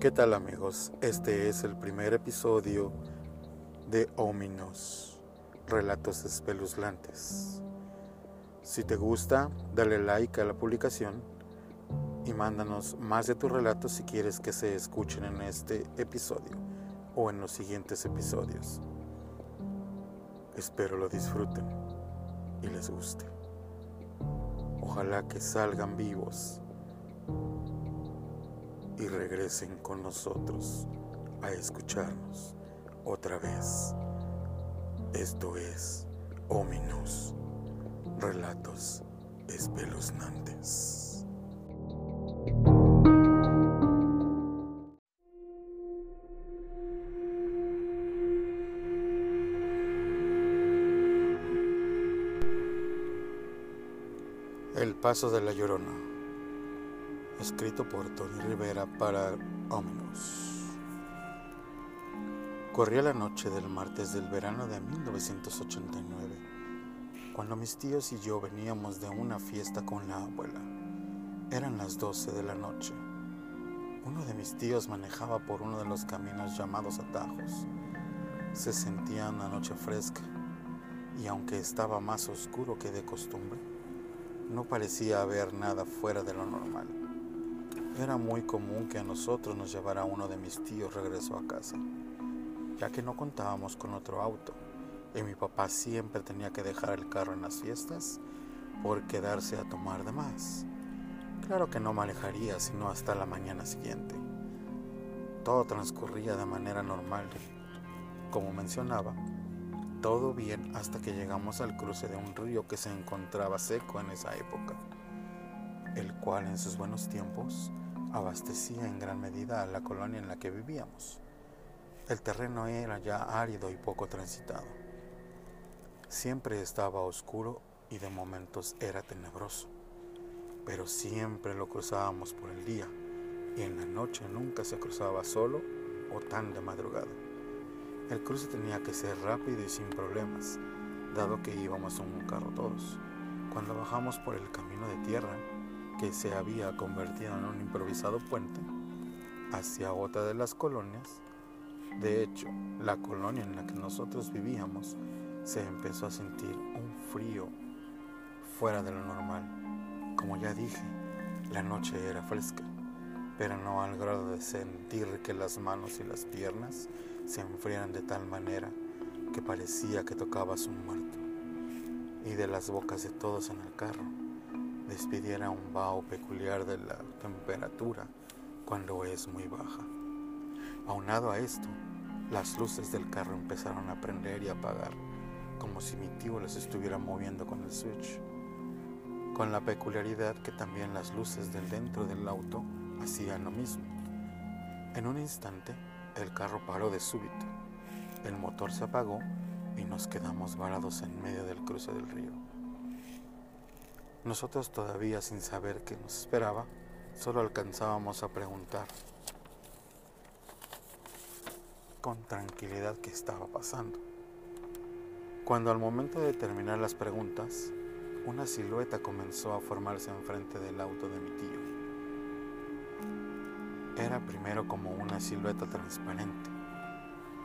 ¿Qué tal amigos? Este es el primer episodio de Ominos, Relatos Espeluznantes. Si te gusta, dale like a la publicación y mándanos más de tus relatos si quieres que se escuchen en este episodio o en los siguientes episodios. Espero lo disfruten y les guste. Ojalá que salgan vivos y regresen con nosotros a escucharnos otra vez. Esto es Ominous, relatos espeluznantes. El paso de la llorona escrito por Tony Rivera para Ominous. Corría la noche del martes del verano de 1989, cuando mis tíos y yo veníamos de una fiesta con la abuela. Eran las 12 de la noche. Uno de mis tíos manejaba por uno de los caminos llamados atajos. Se sentía una noche fresca y aunque estaba más oscuro que de costumbre, no parecía haber nada fuera de lo normal. Era muy común que a nosotros nos llevara uno de mis tíos regreso a casa, ya que no contábamos con otro auto y mi papá siempre tenía que dejar el carro en las fiestas por quedarse a tomar de más. Claro que no manejaría sino hasta la mañana siguiente. Todo transcurría de manera normal. Como mencionaba, todo bien hasta que llegamos al cruce de un río que se encontraba seco en esa época, el cual en sus buenos tiempos abastecía en gran medida a la colonia en la que vivíamos. El terreno era ya árido y poco transitado. Siempre estaba oscuro y de momentos era tenebroso, pero siempre lo cruzábamos por el día y en la noche nunca se cruzaba solo o tan de madrugada. El cruce tenía que ser rápido y sin problemas, dado que íbamos en un carro todos. Cuando bajamos por el camino de tierra, que se había convertido en un improvisado puente hacia otra de las colonias. De hecho, la colonia en la que nosotros vivíamos se empezó a sentir un frío fuera de lo normal. Como ya dije, la noche era fresca, pero no al grado de sentir que las manos y las piernas se enfriaran de tal manera que parecía que tocabas un muerto. Y de las bocas de todos en el carro despidiera un vaho peculiar de la temperatura cuando es muy baja. Aunado a esto, las luces del carro empezaron a prender y apagar, como si mi tío las estuviera moviendo con el switch, con la peculiaridad que también las luces del dentro del auto hacían lo mismo. En un instante, el carro paró de súbito, el motor se apagó y nos quedamos varados en medio del cruce del río. Nosotros todavía sin saber qué nos esperaba, solo alcanzábamos a preguntar con tranquilidad qué estaba pasando. Cuando al momento de terminar las preguntas, una silueta comenzó a formarse enfrente del auto de mi tío. Era primero como una silueta transparente,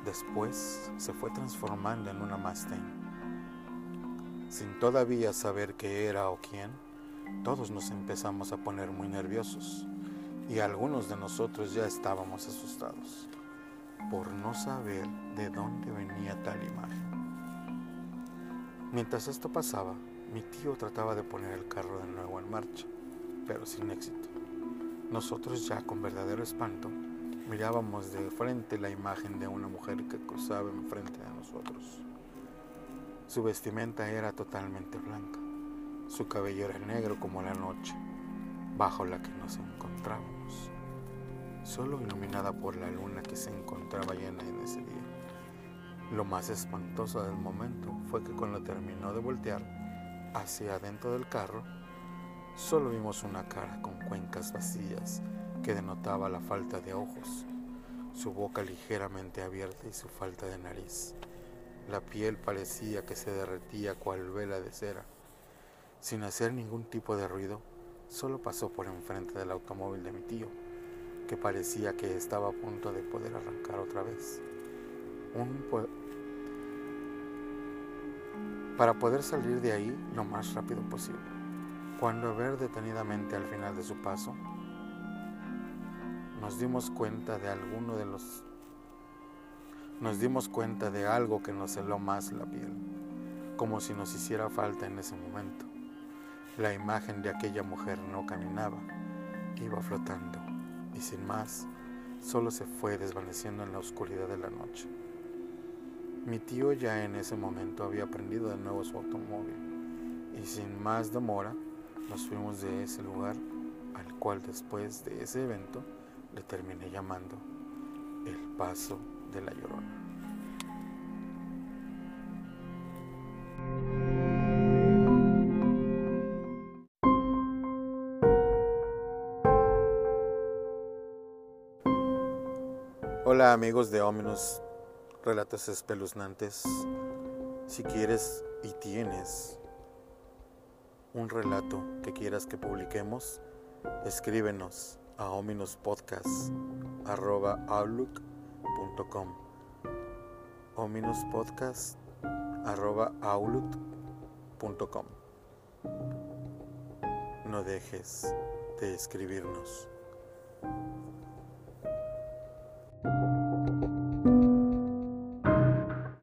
después se fue transformando en una Mustang sin todavía saber qué era o quién, todos nos empezamos a poner muy nerviosos y algunos de nosotros ya estábamos asustados por no saber de dónde venía tal imagen. Mientras esto pasaba, mi tío trataba de poner el carro de nuevo en marcha, pero sin éxito. Nosotros ya con verdadero espanto mirábamos de frente la imagen de una mujer que cruzaba enfrente de nosotros. Su vestimenta era totalmente blanca, su cabello era negro como la noche bajo la que nos encontrábamos, solo iluminada por la luna que se encontraba llena en ese día. Lo más espantoso del momento fue que cuando terminó de voltear hacia adentro del carro, solo vimos una cara con cuencas vacías que denotaba la falta de ojos, su boca ligeramente abierta y su falta de nariz. La piel parecía que se derretía cual vela de cera. Sin hacer ningún tipo de ruido, solo pasó por enfrente del automóvil de mi tío, que parecía que estaba a punto de poder arrancar otra vez. para poder salir de ahí lo más rápido posible. Cuando a ver detenidamente al final de su paso, nos dimos cuenta de alguno de los nos dimos cuenta de algo que nos heló más la piel, como si nos hiciera falta en ese momento. La imagen de aquella mujer no caminaba, iba flotando y sin más, solo se fue desvaneciendo en la oscuridad de la noche. Mi tío ya en ese momento había prendido de nuevo su automóvil y sin más demora nos fuimos de ese lugar al cual después de ese evento le terminé llamando el paso de la llorona. Hola amigos de Ominous Relatos Espeluznantes. Si quieres y tienes un relato que quieras que publiquemos, escríbenos a ominospodcast.outlook.com ominospodcast.outlook.com No dejes de escribirnos.